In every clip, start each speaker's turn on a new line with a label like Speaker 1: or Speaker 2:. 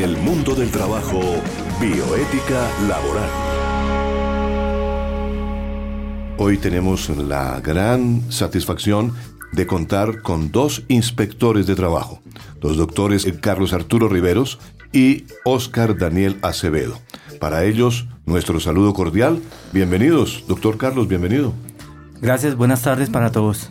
Speaker 1: En el mundo del trabajo, bioética laboral.
Speaker 2: Hoy tenemos la gran satisfacción de contar con dos inspectores de trabajo, los doctores Carlos Arturo Riveros y Oscar Daniel Acevedo. Para ellos, nuestro saludo cordial. Bienvenidos, doctor Carlos, bienvenido.
Speaker 3: Gracias, buenas tardes para todos.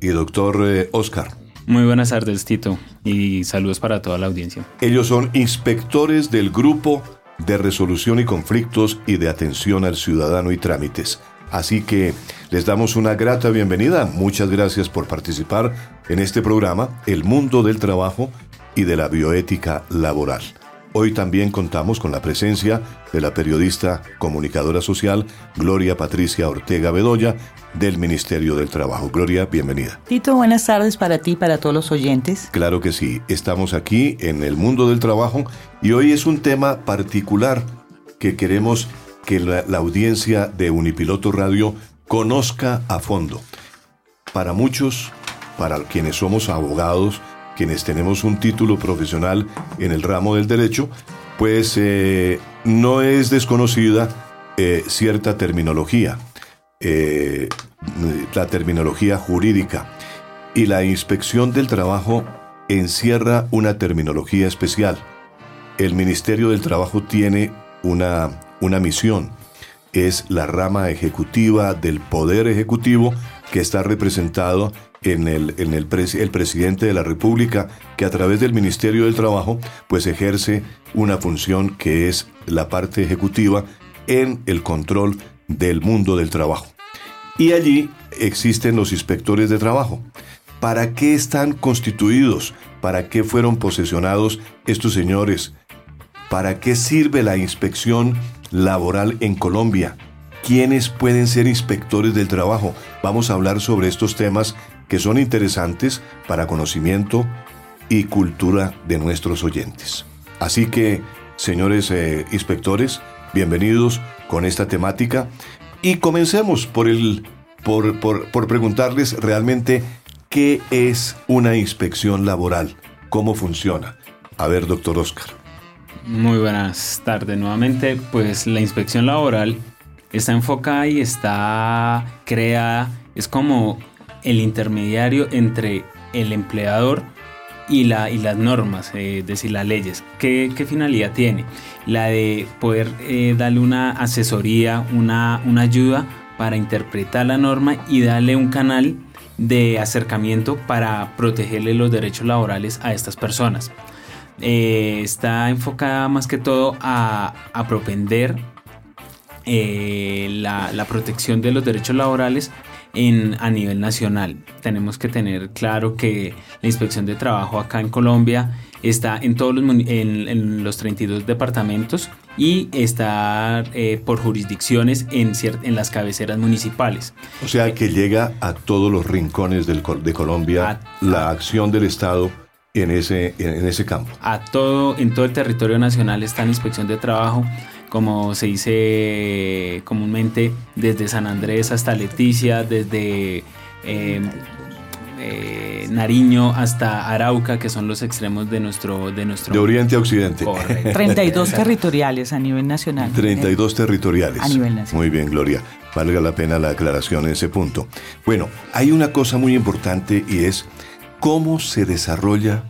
Speaker 2: Y doctor eh, Oscar.
Speaker 4: Muy buenas tardes, Tito, y saludos para toda la audiencia.
Speaker 2: Ellos son inspectores del Grupo de Resolución y Conflictos y de Atención al Ciudadano y Trámites. Así que les damos una grata bienvenida. Muchas gracias por participar en este programa, El Mundo del Trabajo y de la Bioética Laboral. Hoy también contamos con la presencia de la periodista comunicadora social Gloria Patricia Ortega Bedoya del Ministerio del Trabajo. Gloria, bienvenida.
Speaker 5: Tito, buenas tardes para ti y para todos los oyentes.
Speaker 2: Claro que sí, estamos aquí en el mundo del trabajo y hoy es un tema particular que queremos que la, audiencia de Unipiloto Radio conozca a fondo. Para muchos, para quienes somos abogados, quienes tenemos un título profesional en el ramo del derecho, pues eh, no es desconocida eh, cierta terminología, eh, la terminología jurídica. Y la inspección del trabajo encierra una terminología especial. El Ministerio del Trabajo tiene una una misión. Es la rama ejecutiva del Poder Ejecutivo que está representado en el, el, el, presidente de la República, que a través del Ministerio del Trabajo, pues ejerce una función que es la parte ejecutiva en el control del mundo del trabajo. Y allí existen los inspectores de trabajo. ¿Para qué están constituidos? ¿Para qué fueron posesionados estos señores? ¿Para qué sirve la inspección laboral en Colombia. ¿Quiénes pueden ser inspectores del trabajo? Vamos a hablar sobre estos temas que son interesantes para conocimiento y cultura de nuestros oyentes. Así que, señores eh, inspectores, bienvenidos con esta temática y comencemos por, el, por, por preguntarles realmente qué es una inspección laboral, cómo funciona. A ver, doctor Oscar.
Speaker 4: Muy buenas tardes nuevamente. Pues la inspección laboral está enfocada y está creada, es como el intermediario entre el empleador y, la, y las normas, eh, es decir, las leyes. ¿Qué, finalidad tiene? La de poder eh, darle una asesoría, una, una ayuda para interpretar la norma y darle un canal de acercamiento para protegerle los derechos laborales a estas personas. Eh, está enfocada más que todo a, propender eh, la, protección de los derechos laborales en, a nivel nacional. Tenemos que tener claro que la inspección de trabajo acá en Colombia está en todos los, en, los 32 departamentos y está eh, por jurisdicciones en, en las cabeceras municipales.
Speaker 2: O sea que llega a todos los rincones del, de Colombia la acción del Estado en ese, en ese campo?
Speaker 4: A todo, en todo el territorio nacional está la inspección de trabajo, como se dice comúnmente, desde San Andrés hasta Leticia, desde eh, eh, Nariño hasta Arauca, que son los extremos de nuestro... De, nuestro
Speaker 2: de oriente a occidente.
Speaker 5: 32 territoriales a nivel nacional.
Speaker 2: 32 territoriales.
Speaker 5: A nivel nacional.
Speaker 2: Muy bien, Gloria. Valga la pena la aclaración en ese punto. Bueno, hay una cosa muy importante y es ¿Cómo se desarrolla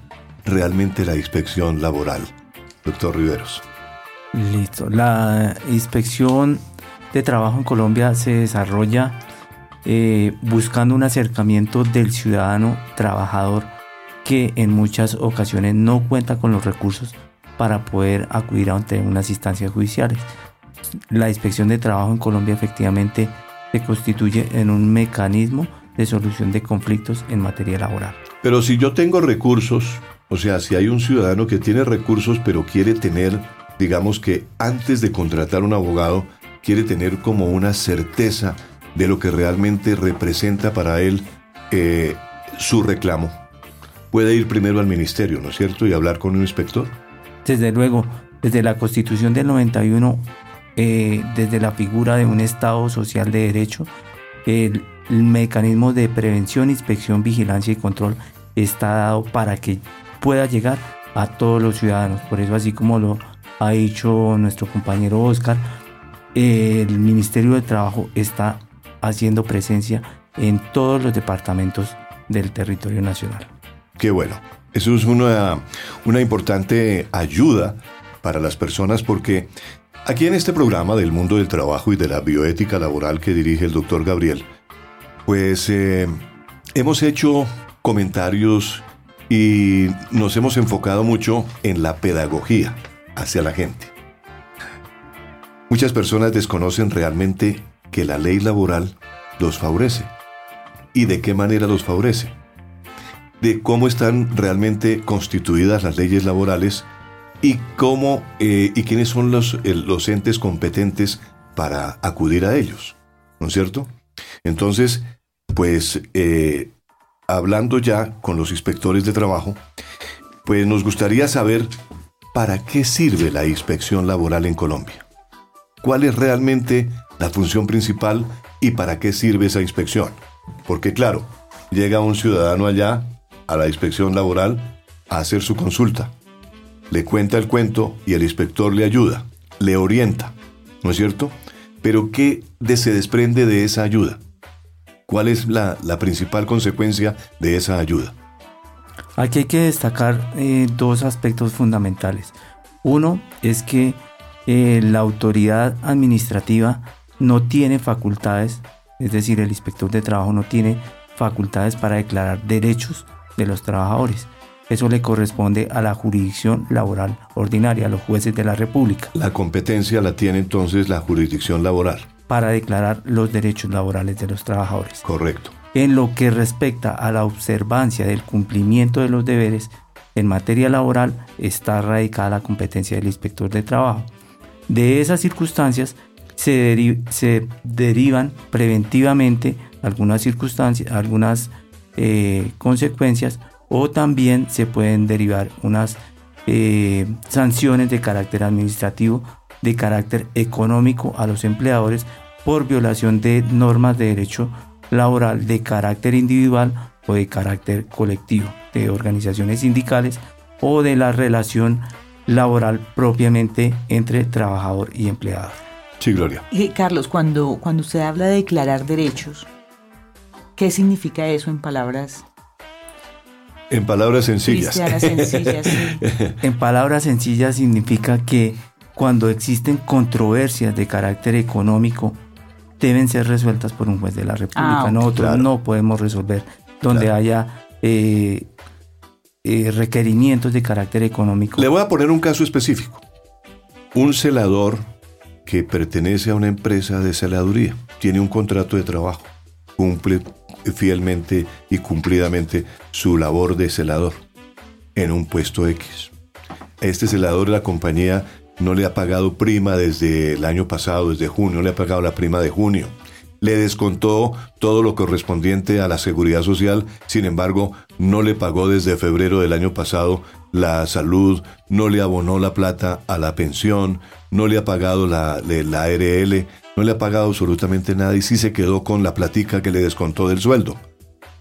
Speaker 2: realmente la inspección laboral? Doctor Riveros.
Speaker 3: Listo. La inspección de trabajo en Colombia se desarrolla eh, buscando un acercamiento del ciudadano trabajador que en muchas ocasiones no cuenta con los recursos para poder acudir a unas instancias judiciales. La inspección de trabajo en Colombia efectivamente se constituye en un mecanismo de solución de conflictos en materia laboral.
Speaker 2: Pero si yo tengo recursos, o sea, si hay un ciudadano que tiene recursos pero quiere tener, digamos que antes de contratar un abogado, quiere tener como una certeza de lo que realmente representa para él eh, su reclamo, puede ir primero al ministerio, ¿no es cierto? Y hablar con un inspector.
Speaker 3: Desde luego, desde la constitución del 91, eh, desde la figura de un Estado social de derecho, el mecanismo de prevención, inspección, vigilancia y control está dado para que pueda llegar a todos los ciudadanos. Por eso, así como lo ha dicho nuestro compañero Oscar, el Ministerio de Trabajo está haciendo presencia en todos los departamentos del territorio nacional.
Speaker 2: Qué bueno. Eso es una, una importante ayuda para las personas porque aquí en este programa del mundo del trabajo y de la bioética laboral que dirige el doctor Gabriel, pues eh, hemos hecho comentarios y nos hemos enfocado mucho en la pedagogía hacia la gente. Muchas personas desconocen realmente que la ley laboral los favorece. ¿Y de qué manera los favorece? De cómo están realmente constituidas las leyes laborales y cómo eh, y quiénes son los, los entes competentes para acudir a ellos. ¿No es cierto? Entonces, pues eh, hablando ya con los inspectores de trabajo, pues nos gustaría saber para qué sirve la inspección laboral en Colombia cuál es realmente la función principal y para qué sirve esa inspección. Porque claro, llega un ciudadano allá a la inspección laboral a hacer su consulta. Le cuenta el cuento y el inspector le ayuda, le orienta, ¿no es cierto? Pero ¿qué se desprende de esa ayuda? ¿Cuál es la, principal consecuencia de esa ayuda?
Speaker 3: Aquí hay que destacar eh, dos aspectos fundamentales. Uno es que eh, la autoridad administrativa no tiene facultades, es decir, el inspector de trabajo no tiene facultades para declarar derechos de los trabajadores. Eso le corresponde a la jurisdicción laboral ordinaria, a los jueces de la República.
Speaker 2: La competencia la tiene entonces la jurisdicción laboral.
Speaker 3: Para declarar los derechos laborales de los trabajadores.
Speaker 2: Correcto.
Speaker 3: En lo que respecta a la observancia del cumplimiento de los deberes en materia laboral, está radicada la competencia del inspector de trabajo. De esas circunstancias se, derivan preventivamente algunas circunstancias, algunas eh, consecuencias o también se pueden derivar unas eh, sanciones de carácter administrativo, de carácter económico a los empleadores por violación de normas de derecho laboral de carácter individual o de carácter colectivo, de organizaciones sindicales o de la relación laboral propiamente entre trabajador y empleado.
Speaker 2: Sí, Gloria.
Speaker 5: Y Carlos, cuando, cuando usted habla de declarar derechos, ¿qué significa eso en palabras?
Speaker 2: En palabras sencillas.
Speaker 5: sencillas
Speaker 3: En palabras sencillas significa que cuando existen controversias de carácter económico, deben ser resueltas por un juez de la República. Ah, Nosotros no podemos resolver donde haya eh, eh, requerimientos de carácter económico.
Speaker 2: Le voy a poner un caso específico. Un celador que pertenece a una empresa de celaduría tiene un contrato de trabajo, cumple fielmente y cumplidamente su labor de celador en un puesto X. Este celador de la compañía no le ha pagado prima desde el año pasado, desde junio, le ha pagado la prima de junio le descontó todo lo correspondiente a la seguridad social, sin embargo, no le pagó desde febrero del año pasado la salud, no le abonó la plata a la pensión, no le ha pagado la, la ARL, no le ha pagado absolutamente nada y sí se quedó con la platica que le descontó del sueldo.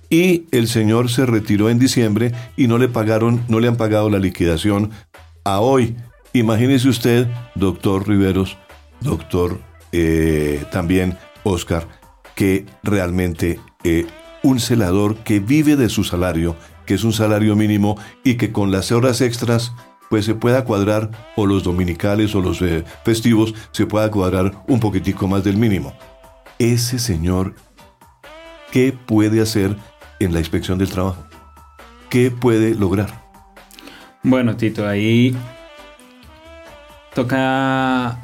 Speaker 2: Y el señor se retiró en diciembre y no le pagaron, no le han pagado la liquidación a hoy. Imagínese usted, doctor Riveros, doctor eh, también Oscar, que realmente eh, un celador que vive de su salario, que es un salario mínimo y que con las horas extras pues se pueda cuadrar, o los dominicales o los eh, festivos, se pueda cuadrar un poquitico más del mínimo. Ese señor, ¿qué puede hacer en la inspección del trabajo? ¿Qué puede lograr?
Speaker 4: Bueno, Tito, ahí toca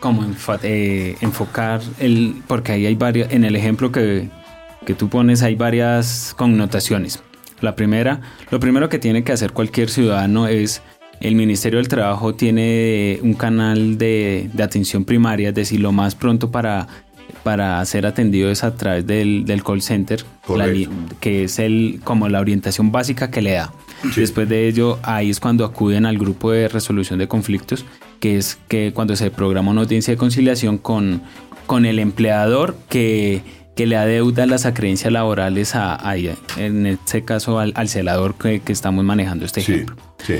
Speaker 4: como eh, enfocar el, porque ahí hay varias, en el ejemplo que, que tú pones hay varias connotaciones. La primera, lo primero que tiene que hacer cualquier ciudadano es el Ministerio del Trabajo tiene un canal de, de, atención primaria, es decir, lo más pronto para, para ser atendido es a través del, del call center, que es el, como la orientación básica que le da. Después de ello, ahí es cuando acuden al grupo de resolución de conflictos que es que cuando se programa una audiencia de conciliación con, con el empleador que que le adeuda las acreencias laborales a, a- en este caso al, al celador que, que estamos manejando este
Speaker 2: Sí,
Speaker 4: ejemplo.
Speaker 2: sí.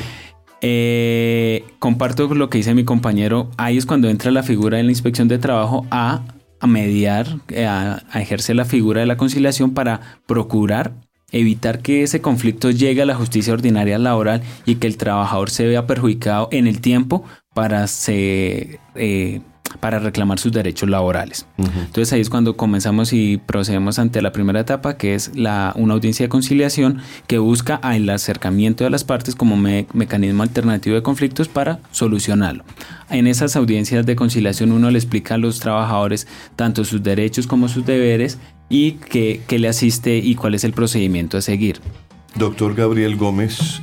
Speaker 4: Eh, comparto lo que dice mi compañero, ahí es cuando entra la figura de la inspección de trabajo a, a mediar, eh, a, a ejercer la figura de la conciliación para procurar evitar que ese conflicto llegue a la justicia ordinaria laboral y que el trabajador se vea perjudicado en el tiempo para, se, eh, para reclamar sus derechos laborales. Entonces ahí es cuando comenzamos y procedemos ante la primera etapa, que es la, una audiencia de conciliación que busca el acercamiento de las partes como me- mecanismo alternativo de conflictos para solucionarlo. En esas audiencias de conciliación uno le explica a los trabajadores tanto sus derechos como sus deberes y qué, qué le asiste y cuál es el procedimiento a seguir.
Speaker 2: Doctor Gabriel Gómez,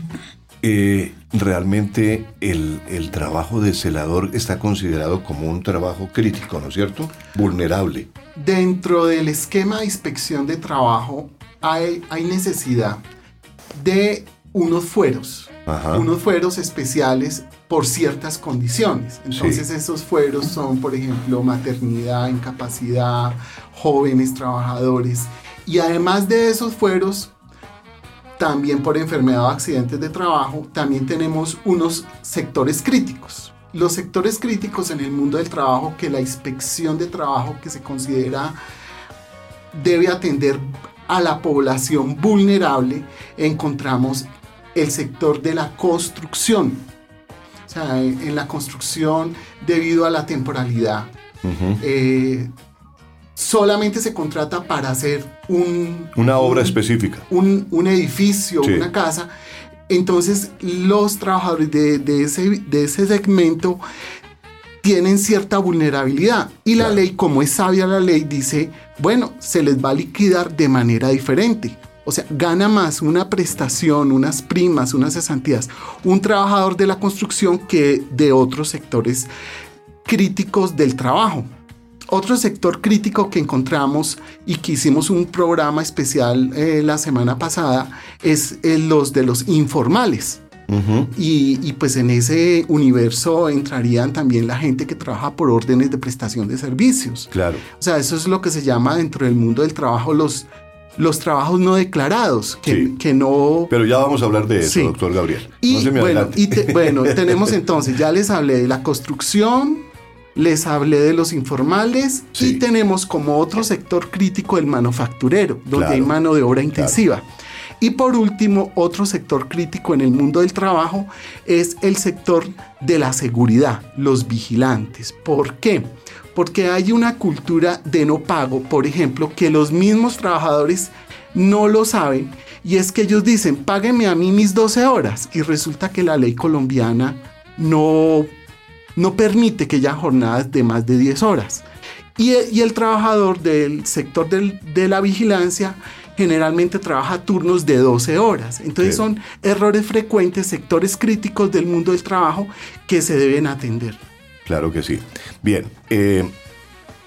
Speaker 2: eh, realmente el, el trabajo de celador está considerado como un trabajo crítico, ¿no es cierto? Vulnerable.
Speaker 6: Dentro del esquema de inspección de trabajo hay, hay necesidad de unos fueros,
Speaker 2: Ajá.
Speaker 6: unos fueros especiales por ciertas condiciones. Entonces esos fueros son, por ejemplo, maternidad, incapacidad, jóvenes trabajadores. Y además de esos fueros, también por enfermedad o accidentes de trabajo, también tenemos unos sectores críticos. Los sectores críticos en el mundo del trabajo que la inspección de trabajo que se considera debe atender a la población vulnerable, encontramos el sector de la construcción. O sea, en en la construcción, debido a la temporalidad, eh, solamente se contrata para hacer un...
Speaker 2: Una obra
Speaker 6: un-
Speaker 2: específica.
Speaker 6: un, un edificio,
Speaker 2: Sí.
Speaker 6: una casa. Entonces los trabajadores de, de ese, de ese segmento tienen cierta vulnerabilidad. Y la ley, como es sabia la ley, dice, bueno, se les va a liquidar de manera diferente. O sea, gana más una prestación, unas primas, unas cesantías, un trabajador de la construcción que de otros sectores críticos del trabajo. Otro sector crítico que encontramos y que hicimos un programa especial eh, la semana pasada es eh, los de los informales. Y, y, pues en ese universo entrarían también la gente que trabaja por órdenes de prestación de servicios.
Speaker 2: Claro.
Speaker 6: O sea, eso es lo que se llama dentro del mundo del trabajo los, los trabajos no declarados, que,
Speaker 2: Sí.
Speaker 6: que no...
Speaker 2: Pero ya vamos a hablar de eso,
Speaker 6: Sí.
Speaker 2: doctor Gabriel.
Speaker 6: Y
Speaker 2: no se me
Speaker 6: bueno, y te- bueno, tenemos entonces, ya les hablé de la construcción, les hablé de los informales
Speaker 2: Sí.
Speaker 6: y tenemos como otro sector crítico el manufacturero, donde
Speaker 2: Claro.
Speaker 6: hay mano de obra intensiva. Y por último, otro sector crítico en el mundo del trabajo es el sector de la seguridad, los vigilantes. ¿Por qué? Porque hay una cultura de no pago, por ejemplo, que los mismos trabajadores no lo saben y es que ellos dicen, págueme a mí mis 12 horas y resulta que la ley colombiana no, no permite que haya jornadas de más de 10 horas. Y, y el trabajador del sector del- de la vigilancia generalmente trabaja turnos de 12 horas. Entonces
Speaker 2: Sí.
Speaker 6: son errores frecuentes, sectores críticos del mundo del trabajo que se deben atender.
Speaker 2: Claro que sí. Bien, eh,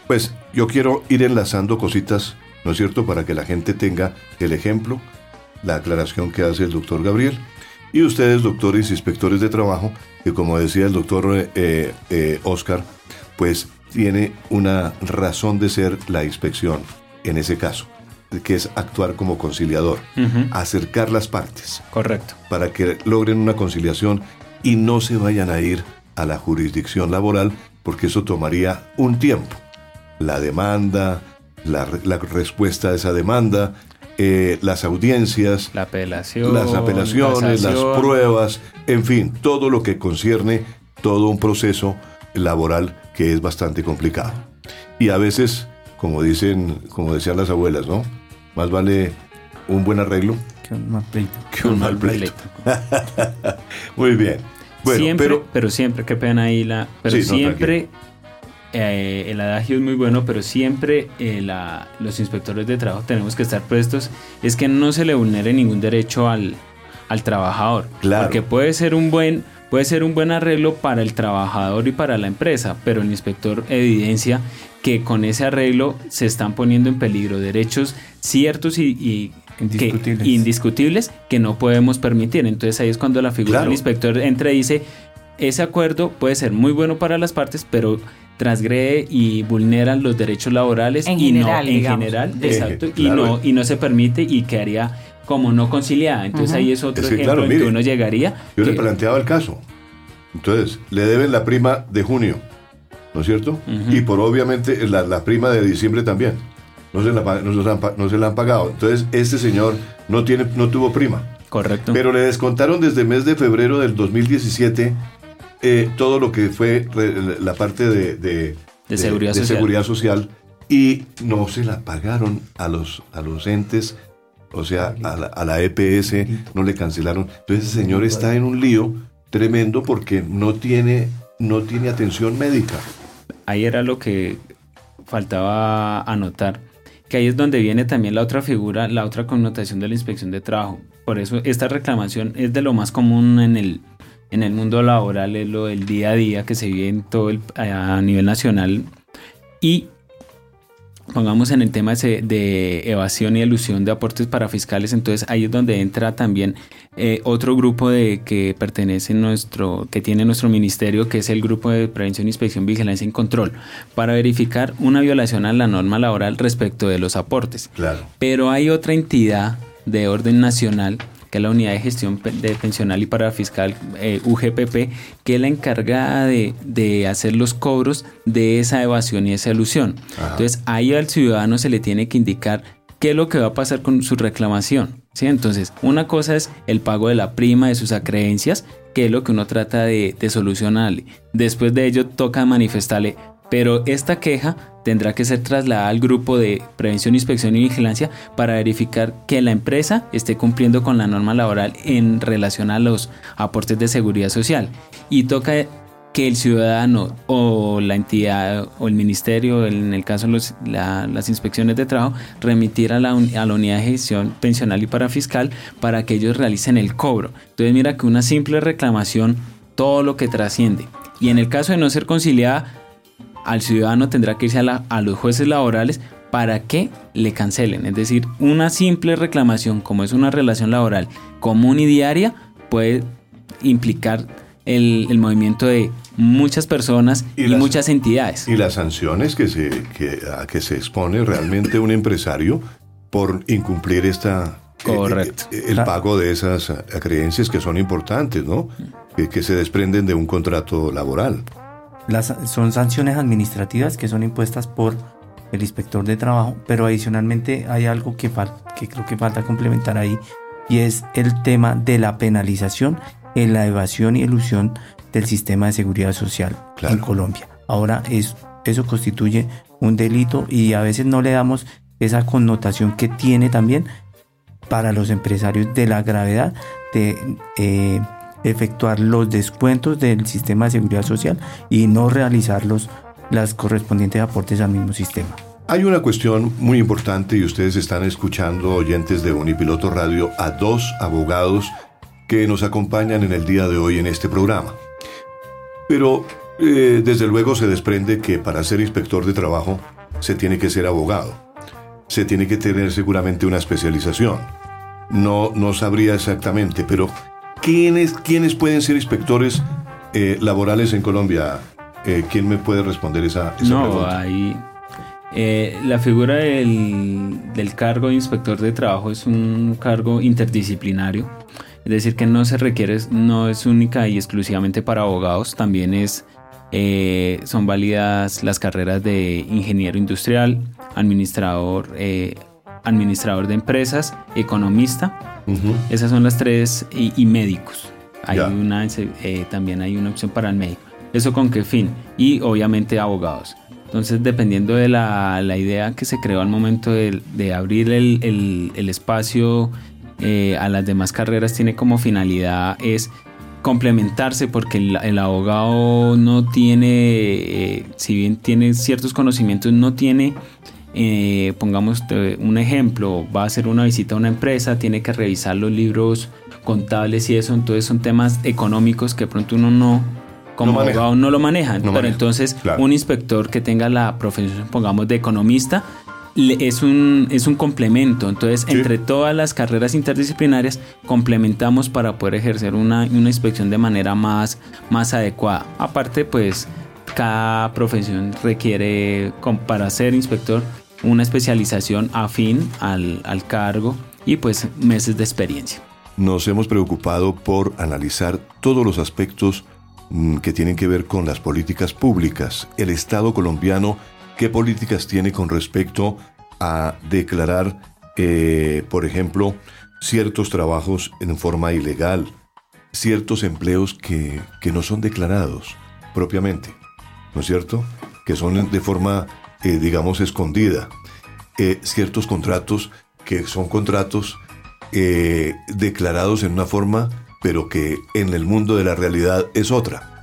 Speaker 2: pues yo quiero ir enlazando cositas, ¿no es cierto?, para que la gente tenga el ejemplo, la aclaración que hace el doctor Gabriel. Y ustedes, doctores inspectores de trabajo, que como decía el doctor eh, eh, Oscar, pues tiene una razón de ser la inspección en ese caso, que es actuar como conciliador, acercar las partes
Speaker 4: Correcto.
Speaker 2: para que logren una conciliación y no se vayan a ir a la jurisdicción laboral, porque eso tomaría un tiempo. La demanda, la, la respuesta a esa demanda, eh, las audiencias,
Speaker 4: La apelación.
Speaker 2: las apelaciones, las pruebas, en fin, todo lo que concierne todo un proceso laboral que es bastante complicado. Y a veces, como dicen, como decían las abuelas, ¿no? Más vale un buen arreglo
Speaker 3: Que un mal pleito.
Speaker 2: que un mal pleito. Muy bien. Bueno,
Speaker 4: siempre,
Speaker 2: pero
Speaker 4: pero, siempre, qué pena ahí la. Pero
Speaker 2: Sí, no,
Speaker 4: siempre, eh, el adagio es muy bueno, pero siempre eh, la- los inspectores de trabajo tenemos que estar prestos. Es que no se le vulnere ningún derecho al, al trabajador.
Speaker 2: Claro.
Speaker 4: Porque puede ser un buen. Puede ser un buen arreglo para el trabajador y para la empresa, pero el inspector evidencia que con ese arreglo se están poniendo en peligro derechos ciertos y, y que-
Speaker 3: Indiscutibles.
Speaker 4: indiscutibles que no podemos permitir. Entonces ahí es cuando la figura
Speaker 2: Claro.
Speaker 4: del inspector entra y dice, ese acuerdo puede ser muy bueno para las partes, pero transgrede y vulnera los derechos laborales
Speaker 5: En
Speaker 4: y
Speaker 5: general,
Speaker 4: no en
Speaker 5: digamos.
Speaker 4: general,
Speaker 2: Eh,
Speaker 4: exacto, y no y no se permite y quedaría como no conciliada. Entonces ahí es otro
Speaker 2: Es que,
Speaker 4: ejemplo
Speaker 2: claro,
Speaker 4: en que
Speaker 2: mire,
Speaker 4: uno llegaría.
Speaker 2: Yo le planteaba el caso. Entonces, le deben la prima de junio, ¿no es cierto? Y por obviamente la, la prima de diciembre también. No se, la, no, se la han, pa- no se la han pagado. Entonces, este señor no, tiene, no tuvo prima.
Speaker 4: correcto.
Speaker 2: Pero le descontaron desde el mes de febrero del 2017 eh, todo lo que fue la parte de, de-
Speaker 4: De seguridad social.
Speaker 2: seguridad social y no se la pagaron a los, a los entes, o sea, a la, a la EPS, no le cancelaron. Entonces ese señor está en un lío tremendo porque no tiene, no tiene atención médica.
Speaker 4: ahí era lo que faltaba anotar, que ahí es donde viene también la otra figura, la otra connotación de la inspección de trabajo. Por eso esta reclamación es de lo más común en el, en el mundo laboral, es lo del día a día que se vive en todo el, a nivel nacional. Y pongamos en el tema de evasión y elusión de aportes para fiscales, entonces ahí es donde entra también eh, otro grupo de que pertenece nuestro, que tiene nuestro ministerio, que es el grupo de prevención, inspección, vigilancia y control, para verificar una violación a la norma laboral respecto de los aportes.
Speaker 2: Claro.
Speaker 4: Pero hay otra entidad de orden nacional, que es la Unidad de Gestión de Pensional y Parafiscal, eh, UGPP, que es la encargada de, de hacer los cobros de esa evasión y esa elusión.
Speaker 2: Ajá.
Speaker 4: Entonces ahí al ciudadano se le tiene que indicar qué es lo que va a pasar con su reclamación. ¿Sí? Entonces, una cosa es el pago de la prima de sus acreencias, que es lo que uno trata de, de solucionarle. Después de ello toca manifestarle, pero esta queja tendrá que ser trasladada al grupo de prevención, inspección y vigilancia para verificar que la empresa esté cumpliendo con la norma laboral en relación a los aportes de seguridad social. Y toca que el ciudadano o la entidad o el ministerio, en el caso de los- la- las inspecciones de trabajo, remitir a la, a la unidad de gestión pensional y parafiscal para que ellos realicen el cobro. Entonces mira que una simple reclamación, todo lo que trasciende. Y en el caso de no ser conciliada, al ciudadano tendrá que irse a, los jueces laborales para que le cancelen. Es decir, una simple reclamación, como es una relación laboral común y diaria, puede implicar el movimiento de muchas personas
Speaker 2: Y
Speaker 4: y,
Speaker 2: las-
Speaker 4: muchas entidades.
Speaker 2: Y las sanciones que se, que, a que se expone realmente un empresario por incumplir esta eh,
Speaker 4: Correcto.
Speaker 2: eh, el pago de esas eh, creencias que son importantes, ¿no? Que, que se desprenden de un contrato laboral.
Speaker 3: Las, son sanciones administrativas que son impuestas por el inspector de trabajo, pero adicionalmente hay algo que, fal- que creo que falta complementar ahí y es el tema de la penalización en la evasión y elusión del sistema de seguridad social
Speaker 2: Claro.
Speaker 3: en Colombia. Ahora es, eso constituye un delito y a veces no le damos esa connotación que tiene también para los empresarios de la gravedad de eh, efectuar los descuentos del sistema de seguridad social y no realizar los las correspondientes aportes al mismo sistema.
Speaker 2: Hay una cuestión muy importante y ustedes están escuchando, oyentes de Unipiloto Radio, a dos abogados que nos acompañan en el día de hoy en este programa. Pero eh, desde luego se desprende que para ser inspector de trabajo se tiene que ser abogado. Se tiene que tener seguramente una especialización. No, no sabría exactamente, pero ¿quiénes, quiénes pueden ser inspectores eh, laborales en Colombia? Eh, ¿Quién me puede responder esa, esa
Speaker 4: No,
Speaker 2: pregunta?
Speaker 4: ahí la figura del, del cargo de inspector de trabajo es un cargo interdisciplinario, es decir, que no se requiere, no es única y exclusivamente para abogados, también es, eh, son válidas las carreras de ingeniero industrial, administrador, eh, administrador de empresas, economista,
Speaker 2: Ujú.
Speaker 4: esas son las tres y, y médicos. Hay
Speaker 2: Ya.
Speaker 4: una, eh, también hay una opción para el médico. ¿Eso con qué fin? Y obviamente abogados. Entonces, dependiendo de la, la idea que se creó al momento de, de abrir el, el- el espacio eh, a las demás carreras, tiene como finalidad es complementarse porque el, el abogado no tiene, eh, si bien tiene ciertos conocimientos, no tiene eh, pongamos un ejemplo, va a hacer una visita a una empresa, tiene que revisar los libros contables y eso, entonces son temas económicos que pronto uno no, como
Speaker 2: No maneja.
Speaker 4: abogado no lo maneja,
Speaker 2: No
Speaker 4: pero
Speaker 2: maneja,
Speaker 4: entonces
Speaker 2: claro.
Speaker 4: un inspector que tenga la profesión, pongamos, de economista, es un, es un complemento, entonces
Speaker 2: Sí.
Speaker 4: entre todas las carreras interdisciplinarias complementamos para poder ejercer una, una inspección de manera más, más adecuada. Aparte, pues cada profesión requiere, para ser inspector, una especialización afín al, al cargo y pues meses de experiencia.
Speaker 2: Nos hemos preocupado por analizar todos los aspectos mm, que tienen que ver con las políticas públicas. El Estado colombiano, ¿qué políticas tiene con respecto a declarar, eh, por ejemplo, ciertos trabajos en forma ilegal, ciertos empleos que, que no son declarados propiamente, ¿no es cierto? Que son de forma, eh, digamos, escondida. Eh, ciertos contratos que son contratos declarados en una forma, pero que en el mundo de la realidad es otra,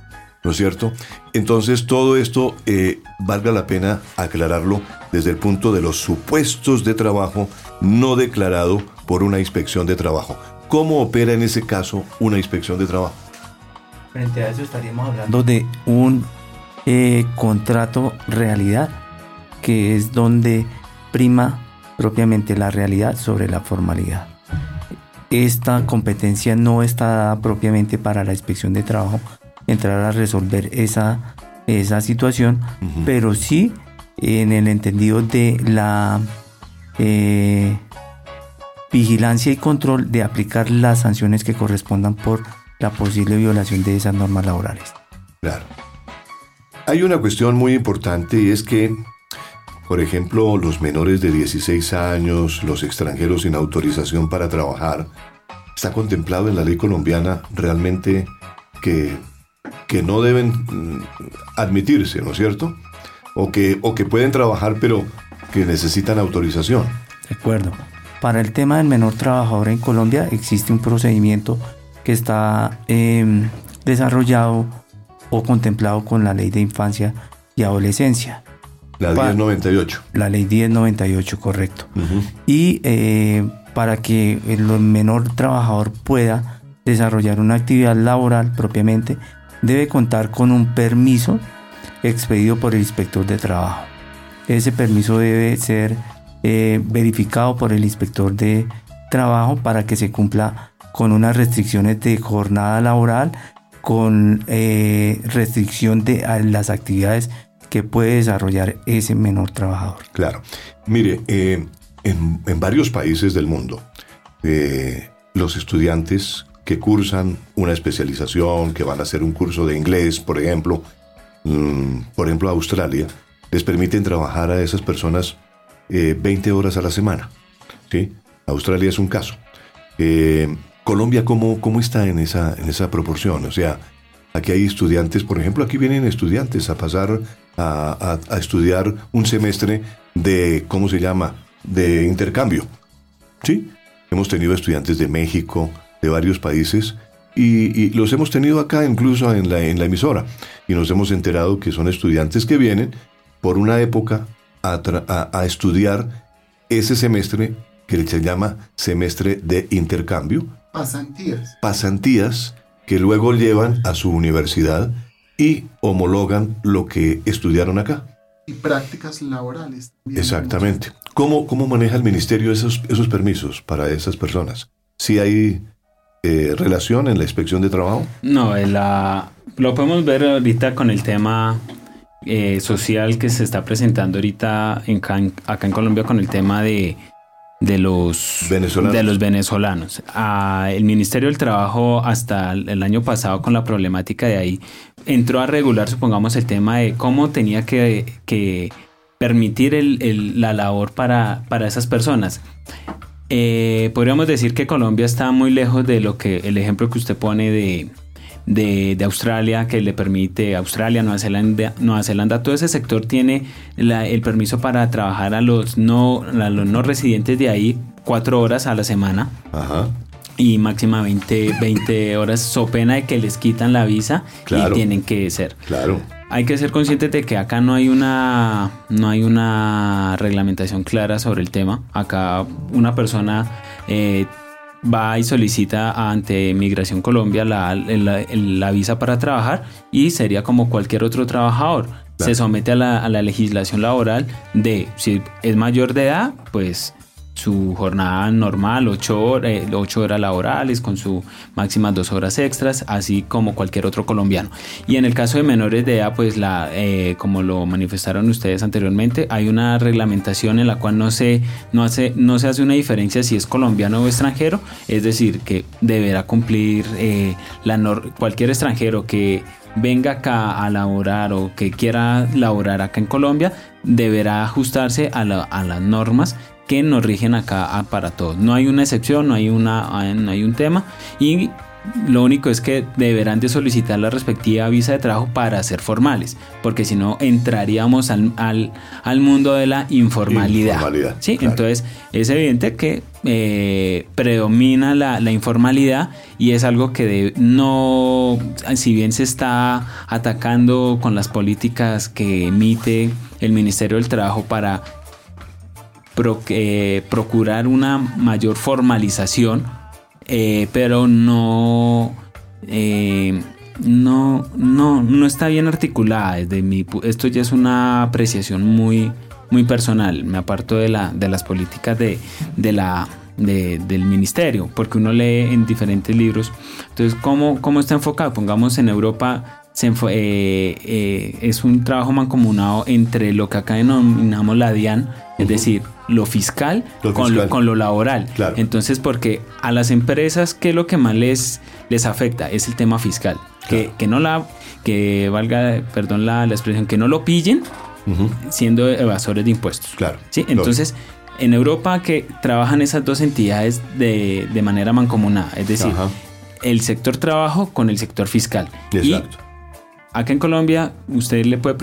Speaker 2: ¿no es cierto? Entonces todo esto eh, valga la pena aclararlo desde el punto de los supuestos de trabajo no declarado por una inspección de trabajo. ¿Cómo opera en ese caso una inspección de trabajo?
Speaker 3: Frente a eso estaríamos hablando de un eh, contrato realidad, que es donde prima propiamente la realidad sobre la formalidad. Esta competencia no está dada propiamente para la inspección de trabajo entrar a resolver esa, esa situación, pero sí en el entendido de la eh, vigilancia y control de aplicar las sanciones que correspondan por la posible violación de esas normas laborales.
Speaker 2: Claro. Hay una cuestión muy importante y es que, por ejemplo, los menores de 16 años, los extranjeros sin autorización para trabajar, está contemplado en la ley colombiana realmente que, que no deben mm, admitirse, ¿no es cierto? O que, o que pueden trabajar pero que necesitan autorización.
Speaker 3: De acuerdo. Para el tema del menor trabajador en Colombia existe un procedimiento que está em, desarrollado o contemplado con la ley de infancia y adolescencia,
Speaker 2: La
Speaker 3: Pa-
Speaker 2: 1098.
Speaker 3: la ley 1098, correcto. Y eh, para que el menor trabajador pueda desarrollar una actividad laboral propiamente, debe contar con un permiso expedido por el inspector de trabajo. Ese permiso debe ser eh, verificado por el inspector de trabajo para que se cumpla con unas restricciones de jornada laboral, con eh, restricción de las actividades que puede desarrollar ese menor trabajador.
Speaker 2: Claro. Mire, eh, en, varios países del mundo, los estudiantes que cursan una especialización, que van a hacer un curso de inglés, por ejemplo, mm, por ejemplo, Australia, les permiten trabajar a esas personas eh, 20 horas a la semana. ¿sí? Australia es un caso. Eh, Colombia, ¿cómo, ¿cómo está en esa, en esa proporción? O sea, aquí hay estudiantes, por ejemplo, aquí vienen estudiantes a pasar a, a- a estudiar un semestre de, ¿cómo se llama?, de intercambio. ¿Sí? Hemos tenido estudiantes de México, de varios países, y, y los hemos tenido acá incluso en la, en la emisora. Y nos hemos enterado que son estudiantes que vienen por una época a, a- a estudiar ese semestre que se llama semestre de intercambio,
Speaker 6: Pasantías.
Speaker 2: pasantías que luego llevan a su universidad y homologan lo que estudiaron acá.
Speaker 6: Y prácticas laborales. también.
Speaker 2: Exactamente. ¿Cómo, cómo maneja el ministerio esos, esos permisos para esas personas? ¿Si hay eh, relación en la inspección de trabajo?
Speaker 4: No, en la- lo podemos ver ahorita con el tema eh, social que se está presentando ahorita en, acá en Colombia con el tema de, de los
Speaker 2: Venezolanos.
Speaker 4: De los venezolanos. Ah, el Ministerio del Trabajo hasta el el año pasado con la problemática de ahí entró a regular, supongamos, el tema de cómo tenía que, que permitir el- el- la labor para, para esas personas. Eh, podríamos decir que Colombia está muy lejos de lo que el ejemplo que usted pone de, de, Australia, que le permite Australia, Nueva Zelanda, Nueva Zelanda, todo ese sector tiene la- el permiso para trabajar a los no, a los no residentes de ahí cuatro horas a la semana
Speaker 2: Ajá.
Speaker 4: Y máxima 20, 20 horas, so pena de que les quitan la visa
Speaker 2: Claro.
Speaker 4: y tienen que ser.
Speaker 2: Claro.
Speaker 4: Hay que ser conscientes de que acá no hay una no hay una reglamentación clara sobre el tema. Acá una persona eh, va y solicita ante Migración Colombia la, la- la visa para trabajar y sería como cualquier otro trabajador. Se somete a la, a la legislación laboral de si es mayor de edad, pues su jornada normal, 8 horas, eh, ocho horas laborales, con su máximas dos horas extras, así como cualquier otro colombiano. Y en el caso de menores de edad, pues la, eh, como lo manifestaron ustedes anteriormente, hay una reglamentación en la cual no se, no, hace, no se hace una diferencia si es colombiano o extranjero, es decir, que deberá cumplir eh, la cualquier extranjero que venga acá a laborar o que quiera laborar acá en Colombia, deberá ajustarse a, a las normas que nos rigen acá para todos. No hay una excepción, no hay, una, no hay un tema y lo único es que deberán de solicitar la respectiva visa de trabajo para ser formales, porque si no entraríamos al, al, mundo de la informalidad. sí, entonces es evidente que eh, predomina la, la, informalidad y es algo que no, si bien se está atacando con las políticas que emite el Ministerio del Trabajo para eh, procurar una mayor formalización, eh, pero no, eh, no, no, no está bien articulada. Desde mi, esto ya es una apreciación muy, muy personal. Me aparto de, la, de las políticas de, de la, del ministerio, porque uno lee en diferentes libros. Entonces, ¿cómo, cómo está enfocado? Pongamos en Europa es un trabajo mancomunado entre lo que acá denominamos la DIAN, es decir, lo fiscal, con, Lo, con, lo, laboral. Entonces, porque a las empresas, ¿qué es lo que más les, les afecta? Es el tema fiscal. Que, que, no la, que valga, perdón la, la expresión, que no lo pillen siendo evasores de impuestos.
Speaker 2: Claro.
Speaker 4: ¿Sí? Entonces, en Europa que trabajan esas dos entidades de, de manera mancomunada, es decir, el sector trabajo con el sector fiscal.
Speaker 2: Exacto.
Speaker 4: Acá en Colombia, usted le puede,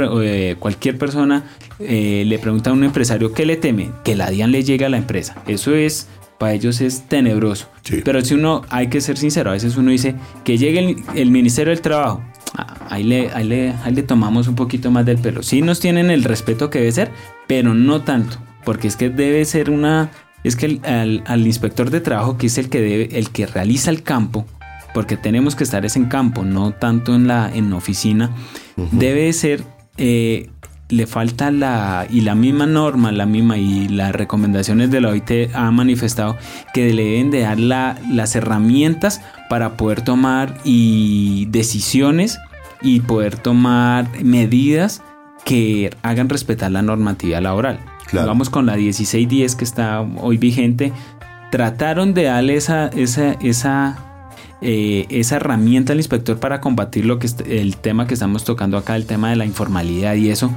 Speaker 4: eh, cualquier persona eh, le pregunta a un empresario qué le teme, que la DIAN le llegue a la empresa. Eso es, para ellos es tenebroso. Pero si uno, hay que ser sincero, a veces uno dice que llegue el, Ministerio del Trabajo, ah, ahí le, ahí, le, ahí le tomamos un poquito más del pelo. Sí nos tienen el respeto que debe ser, pero no tanto, porque es que debe ser una, es que al, al inspector de trabajo, que es el que debe, el que realiza el campo, porque tenemos que estar en campo, no tanto en la en oficina, debe ser, eh, le falta la, y la misma norma, la misma y las recomendaciones de la OIT ha manifestado que le deben de dar las herramientas para poder tomar y decisiones y poder tomar medidas que hagan respetar la normatividad laboral. Vamos con la 1610 que está hoy vigente. Trataron de darle esa, esa, esa eh, esa herramienta al inspector para combatir lo que el tema que estamos tocando acá, el tema de la informalidad y eso,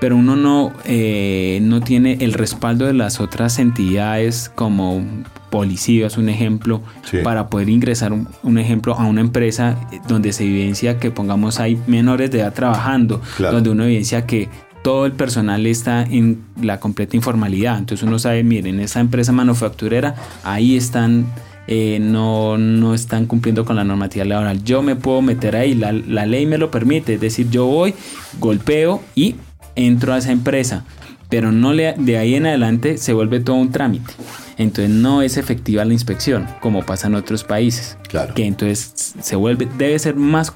Speaker 4: pero uno no, eh, no tiene el respaldo de las otras entidades como policías, un ejemplo, para poder ingresar un, ejemplo a una empresa donde se evidencia que pongamos hay menores de edad trabajando, donde uno evidencia que todo el personal está en la completa informalidad. Entonces uno sabe, miren, esa empresa manufacturera, ahí están eh, no, no están cumpliendo con la normativa laboral. Yo me puedo meter ahí, la, ley me lo permite, es decir, yo voy, golpeo y entro a esa empresa, pero no le, de ahí en adelante se vuelve todo un trámite. Entonces no es efectiva la inspección, como pasa en otros países.
Speaker 2: Claro.
Speaker 4: Que entonces se vuelve, debe ser más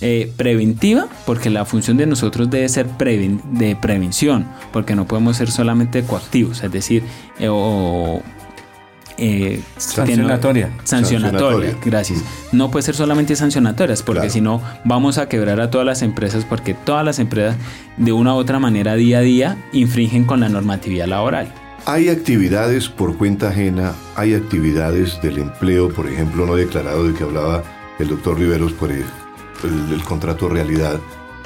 Speaker 4: eh, preventiva, porque la función de nosotros debe ser de prevención, porque no podemos ser solamente coactivos, es decir, eh, o
Speaker 3: eh, sancionatoria.
Speaker 4: sancionatoria. gracias. No puede ser solamente sancionatorias, porque si no vamos a quebrar a todas las empresas, porque todas las empresas de una u otra manera día a día infringen con la normatividad laboral.
Speaker 2: Hay actividades por cuenta ajena, hay actividades del empleo, por ejemplo, no declarado de que hablaba el doctor Riveros por el, el contrato realidad,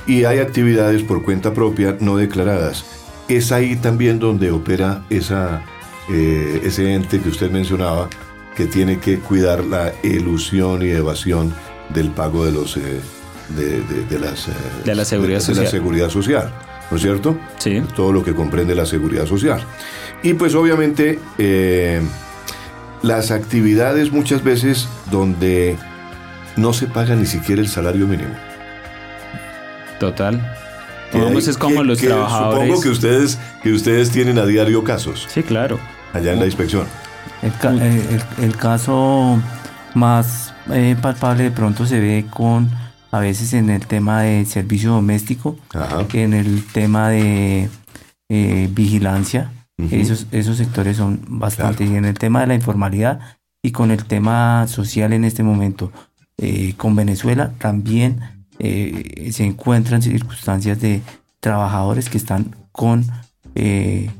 Speaker 2: y hay actividades por cuenta propia no declaradas. Es ahí también donde opera esa eh, ese ente que usted mencionaba que tiene que cuidar la ilusión y evasión del pago de los eh, de, las
Speaker 4: eh, de la seguridad social.
Speaker 2: la seguridad social, ¿no es cierto?
Speaker 4: Sí.
Speaker 2: Todo lo que comprende la seguridad social. Y pues obviamente las actividades muchas veces donde no se paga ni siquiera el salario mínimo.
Speaker 4: Total. Vamos, es como los trabajadores.
Speaker 2: Supongo que ustedes, que ustedes tienen a diario casos.
Speaker 4: Sí, claro
Speaker 2: allá en la inspección.
Speaker 3: El, el, caso más eh, palpable de pronto se ve con a veces en el tema de servicio doméstico, en el tema de eh, vigilancia, esos, esos sectores son bastante. Y en el tema de la informalidad y con el tema social en este momento, eh, con Venezuela también eh, se encuentran circunstancias de trabajadores que están con eh,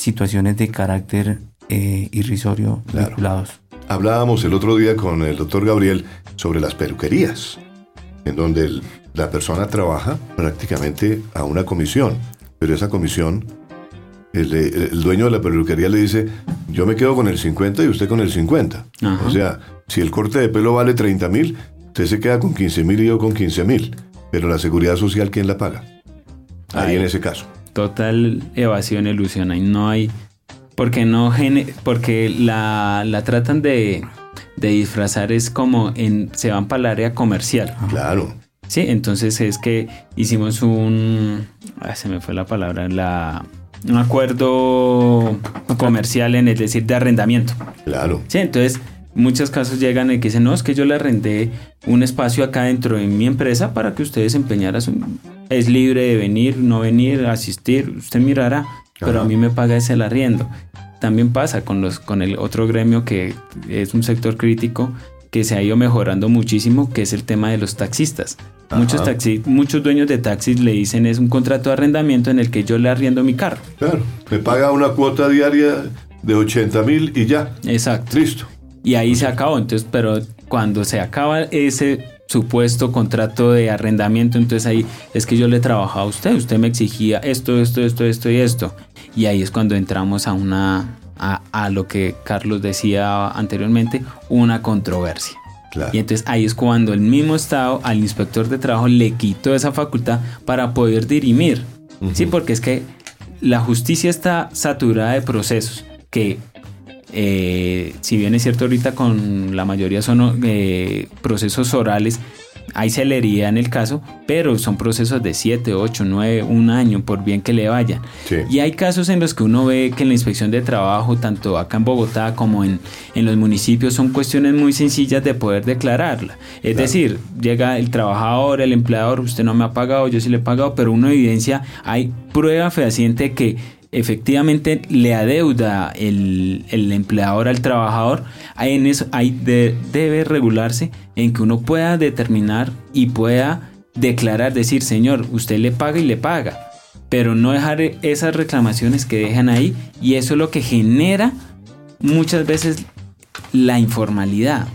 Speaker 3: situaciones de carácter irrisorio vinculados.
Speaker 2: Hablábamos el otro día con el doctor Gabriel sobre las peluquerías, en donde la persona trabaja prácticamente a una comisión, pero esa comisión el, dueño de la peluquería le dice, yo me quedo con el 50 y usted con el 50. O sea, si el corte de pelo vale 30 mil, usted se queda con 15 mil y yo con 15 mil. Pero la seguridad social, ¿quién la paga? Ahí en ese caso.
Speaker 4: Total evasión, ilusión. Ahí no hay... Porque, no porque la, la tratan de, de disfrazar es como en se van para el área comercial.
Speaker 2: Claro.
Speaker 4: Sí, entonces es que hicimos un... se me fue la palabra, la un acuerdo comercial en el decir de arrendamiento.
Speaker 2: Claro.
Speaker 4: Sí, entonces muchos casos llegan y que dicen, no, es que yo le arrendé un espacio acá dentro de mi empresa para que usted desempeñara su... Es libre de venir, no venir, asistir, usted mirará, pero a mí me paga ese el arriendo. También pasa con, los, con el otro gremio que es un sector crítico que se ha ido mejorando muchísimo, que es el tema de los taxistas. Muchos, taxi, muchos dueños de taxis le dicen es un contrato de arrendamiento en el que yo le arriendo mi carro.
Speaker 2: Claro, me paga una cuota diaria de 80 mil y ya.
Speaker 4: Exacto.
Speaker 2: Listo.
Speaker 4: Y ahí se acabó. Entonces, pero cuando se acaba ese supuesto contrato de arrendamiento, entonces ahí es que yo le trabajaba a usted, usted me exigía esto, esto, esto, esto y esto. Y ahí es cuando entramos a una, a, a lo que Carlos decía anteriormente, una controversia. Y entonces ahí es cuando el mismo Estado al inspector de trabajo le quitó esa facultad para poder dirimir. Sí, porque es que la justicia está saturada de procesos que, eh, si bien es cierto ahorita con la mayoría son eh, procesos orales, hay celería en el caso, pero son procesos de 7, 8, 9, un año, por bien que le vayan. Y hay casos en los que uno ve que en la inspección de trabajo, tanto acá en Bogotá como en, en los municipios, son cuestiones muy sencillas de poder declararla. Es decir, llega el trabajador, el empleador, usted no me ha pagado, yo sí le he pagado, pero uno evidencia, hay prueba fehaciente que efectivamente le adeuda el, el empleador al trabajador, en eso debe regularse en que uno pueda determinar y pueda declarar, decir, señor, usted le paga y le paga, pero no dejar esas reclamaciones que dejan ahí y eso es lo que genera muchas veces la informalidad.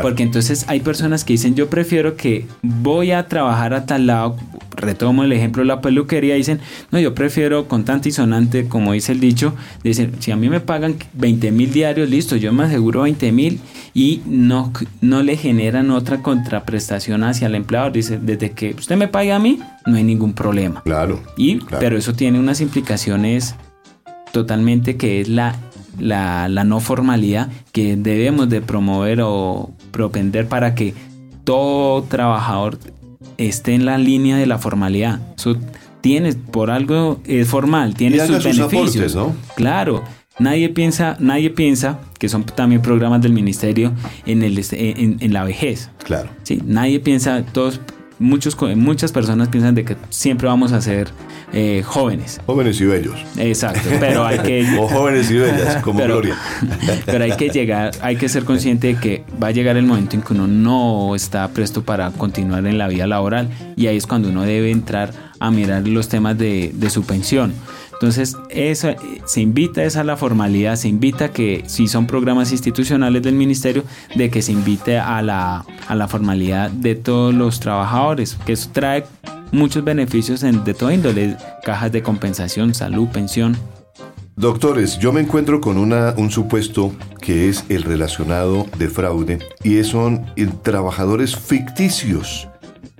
Speaker 4: Porque entonces hay personas que dicen, yo prefiero que voy a trabajar a tal lado, retomo el ejemplo de la peluquería, dicen, no, yo prefiero con y sonante, como dice el dicho, dicen, si a mí me pagan 20 mil diarios, listo, yo me aseguro 20 mil y no, no le generan otra contraprestación hacia el empleador. Dice, desde que usted me pague a mí, no hay ningún problema.
Speaker 2: Claro.
Speaker 4: Y, Pero eso tiene unas implicaciones totalmente que es la la, no formalidad que debemos de promover o propender para que todo trabajador esté en la línea de la formalidad. Eso tiene, por algo es formal, tiene sus beneficios. ¿no? Claro. Nadie piensa, nadie piensa que son también programas del ministerio en, el, en, en la vejez.
Speaker 2: Claro.
Speaker 4: Sí, nadie piensa, todos muchos, muchas personas piensan de que siempre vamos a ser eh, jóvenes.
Speaker 2: Jóvenes y bellos.
Speaker 4: Exacto, pero hay que...
Speaker 2: o jóvenes y bellas, como Gloria.
Speaker 4: pero hay que llegar, hay que ser consciente de que va a llegar el momento en que uno no está presto para continuar en la vida laboral y ahí es cuando uno debe entrar a mirar los temas de, de su pensión. Entonces, eso, se invita a la formalidad, se invita que, si son programas institucionales del ministerio, de que se invite a la, a la formalidad de todos los trabajadores, que eso trae muchos beneficios de todo índole, cajas de compensación, salud, pensión.
Speaker 2: Doctores, yo me encuentro con una, un supuesto que es el relacionado de fraude y son trabajadores ficticios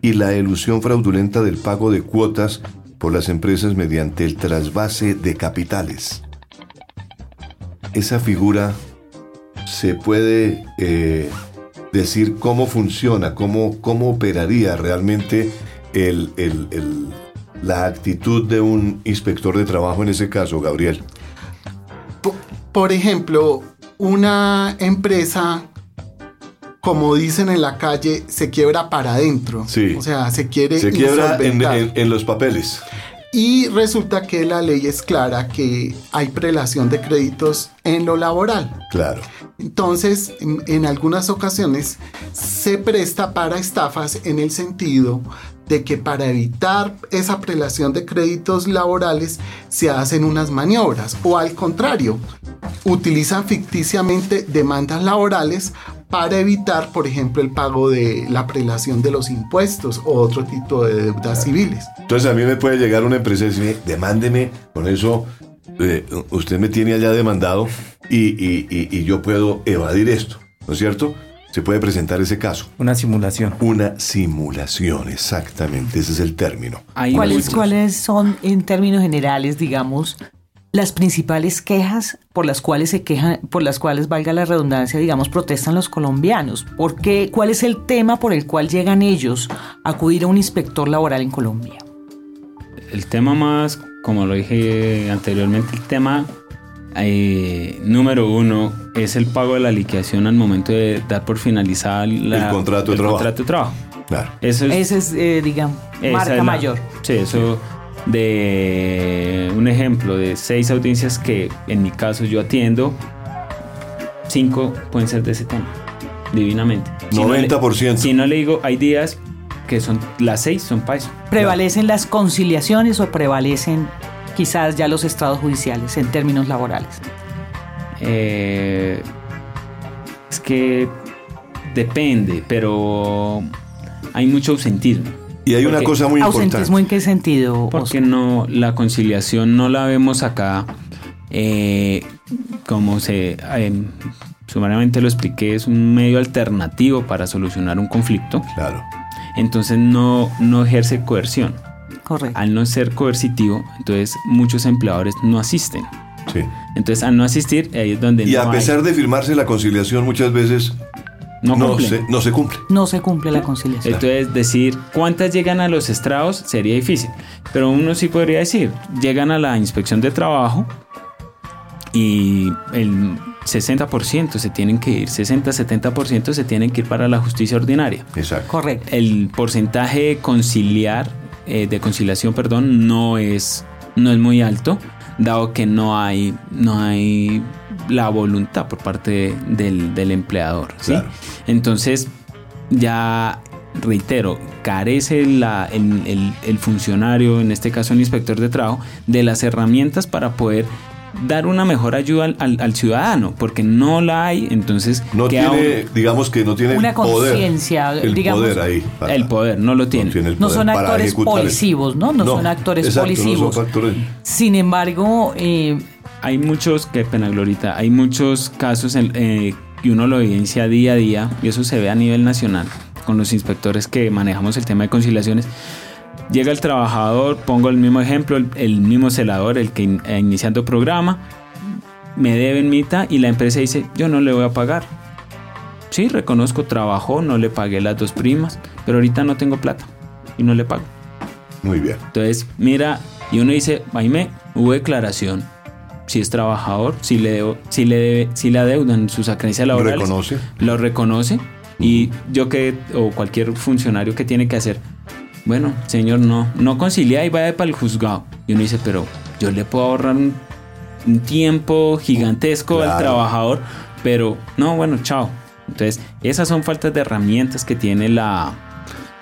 Speaker 2: y la ilusión fraudulenta del pago de cuotas por las empresas mediante el trasvase de capitales. Esa figura se puede eh, decir cómo funciona, cómo, cómo operaría realmente la actitud de un inspector de trabajo en ese caso, Gabriel.
Speaker 6: Por, ejemplo, una empresa como dicen en la calle, se quiebra para adentro.
Speaker 2: Sí.
Speaker 6: O sea, se quiere.
Speaker 2: Se quiebra en, los papeles.
Speaker 6: Y resulta que la ley es clara que hay prelación de créditos en lo laboral.
Speaker 2: Claro.
Speaker 6: Entonces, en, en algunas ocasiones se presta para estafas en el sentido de que para evitar esa prelación de créditos laborales se hacen unas maniobras o al contrario, utilizan ficticiamente demandas laborales para evitar, por ejemplo, el pago de la prelación de los impuestos o otro tipo de deudas civiles.
Speaker 2: Entonces a mí me puede llegar una empresa y decirme, demándeme, con eso eh, usted me tiene allá demandado y, y- y- y yo puedo evadir esto, ¿no es cierto? Se puede presentar ese caso.
Speaker 3: Una simulación.
Speaker 2: Una simulación, exactamente, ese es el término.
Speaker 5: ¿Cuáles. ¿Cuáles son, en términos generales, digamos, las principales quejas por las cuales se quejan, por las cuales, valga la redundancia, digamos, protestan los colombianos? ¿Por qué? ¿Cuál es el tema por el cual llegan ellos a acudir a un inspector laboral en Colombia?
Speaker 4: El tema más, como lo dije anteriormente, el tema eh, número uno es el pago de la liquidación al momento de dar por finalizada la-
Speaker 2: El contrato de
Speaker 4: el
Speaker 2: trabajo.
Speaker 4: contrato de trabajo.
Speaker 2: Claro.
Speaker 4: Eso es,
Speaker 5: Ese es, eh, digamos, marca
Speaker 4: es la-
Speaker 5: mayor.
Speaker 4: Sí, eso de un ejemplo de seis audiencias que en mi caso yo atiendo, cinco pueden ser de ese tema, divinamente. no le-
Speaker 2: 90%.
Speaker 4: si no le digo, hay días que son las seis son para eso.
Speaker 5: ¿Prevalecen las conciliaciones o prevalecen quizás ya los estrados judiciales en términos laborales?
Speaker 4: Eh, es que depende, pero hay mucho ausentismo.
Speaker 2: Y hay una
Speaker 4: Porque-
Speaker 2: cosa muy
Speaker 5: ¿Ausentismo
Speaker 2: importante.
Speaker 5: en qué sentido?
Speaker 4: Porque
Speaker 5: Oscar?
Speaker 4: no, la conciliación no la vemos acá eh, como se eh, sumariamente lo expliqué, es un medio alternativo para solucionar un conflicto.
Speaker 2: Claro.
Speaker 4: Entonces no, no ejerce coerción.
Speaker 5: Correcto.
Speaker 4: Al no ser coercitivo, entonces muchos empleadores no asisten.
Speaker 2: Sí.
Speaker 4: Entonces al no asistir, ahí es donde
Speaker 2: Y
Speaker 4: no
Speaker 2: a
Speaker 4: hay-
Speaker 2: pesar de firmarse la conciliación, muchas veces
Speaker 4: no,
Speaker 2: se, no se cumple.
Speaker 5: No se cumple la conciliación.
Speaker 4: Entonces, decir cuántas llegan a los estrados sería difícil. Pero uno sí podría decir, llegan a la inspección de trabajo y el 60% se tienen que ir, 60-70% se tienen que ir para la justicia ordinaria.
Speaker 2: Exacto.
Speaker 5: Correcto.
Speaker 4: El porcentaje de conciliar, eh, de conciliación, perdón, no es, no es muy alto, dado que no hay, no hay la voluntad por parte del, del empleador. ¿sí?
Speaker 2: Claro.
Speaker 4: Entonces, ya reitero, carece la- el, el- el funcionario, en este caso el inspector de trabajo, de las herramientas para poder dar una mejor ayuda al, al- al ciudadano, porque no la hay, entonces
Speaker 2: No tiene, digamos que no tiene
Speaker 5: Una conciencia,
Speaker 2: El
Speaker 5: digamos.
Speaker 2: poder ahí. para-
Speaker 4: el poder, no lo tiene.
Speaker 5: No son actores policivos, ¿no? No son actores
Speaker 2: exacto, no son
Speaker 5: policivos.
Speaker 2: actores-
Speaker 5: Sin embargo, eh,
Speaker 4: Hay muchos, qué pena Glorita, hay muchos casos en, eh, que uno lo evidencia día a día y eso se ve a nivel nacional con los inspectores que manejamos el tema de conciliaciones. Llega el trabajador, pongo el mismo ejemplo, el, el mismo celador, el que in- eh, iniciando programa, me deben mitad y la empresa dice, yo no le voy a pagar. Sí, reconozco, trabajó, no le pagué las dos primas, pero ahorita no tengo plata y no le pago.
Speaker 2: Muy bien.
Speaker 4: Entonces, mira, y uno dice, Jaime, hubo declaración. Si es trabajador, si le, debo- si le, debe, si le adeudan sus acreencias laborales,
Speaker 2: Reconoce.
Speaker 4: lo reconoce. Y yo que, o cualquier funcionario que tiene que hacer, bueno, señor, no, no concilia y vaya para el juzgado. Y uno dice, pero yo le puedo ahorrar un, un tiempo gigantesco al trabajador, pero no, bueno, chao. Entonces, esas son faltas de herramientas que tiene la,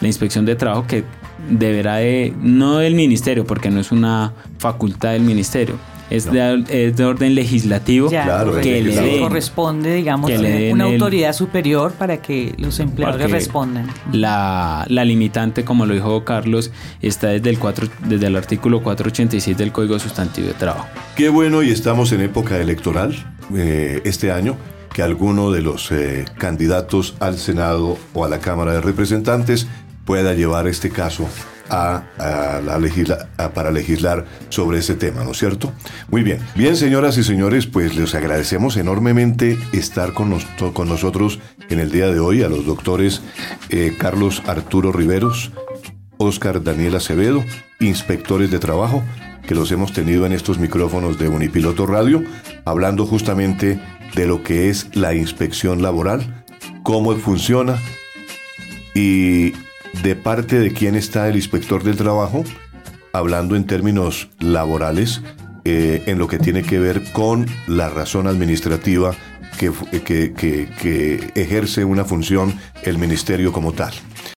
Speaker 4: la inspección de trabajo que deberá de, no del ministerio, porque no es una facultad del ministerio, es, de, es de orden legislativo
Speaker 5: ya
Speaker 2: Claro,
Speaker 5: correcto.
Speaker 4: que le den
Speaker 5: corresponde, digamos,
Speaker 4: que le den
Speaker 5: una
Speaker 4: el-
Speaker 5: autoridad superior para que los empleadores respondan.
Speaker 4: La, la limitante, como lo dijo Carlos, está desde el, 4, desde el artículo 486 del Código Sustantivo de Trabajo.
Speaker 2: Qué bueno y estamos en época electoral eh, este año que alguno de los eh, candidatos al Senado o a la Cámara de Representantes pueda llevar este caso a, a la legisla- para legislar sobre ese tema, ¿no es cierto? Muy bien. Bien, señoras y señores, pues les agradecemos enormemente estar con, nos- con nosotros en el día de hoy a los doctores eh, Carlos Arturo Riveros, Oscar Daniel Acevedo, inspectores de trabajo, que los hemos tenido en estos micrófonos de Unipiloto Radio, hablando justamente de lo que es la inspección laboral, cómo funciona y de parte de quién está el inspector del trabajo hablando en términos laborales, eh, en lo que tiene que ver con la razón administrativa que, ejerce una función el ministerio como tal.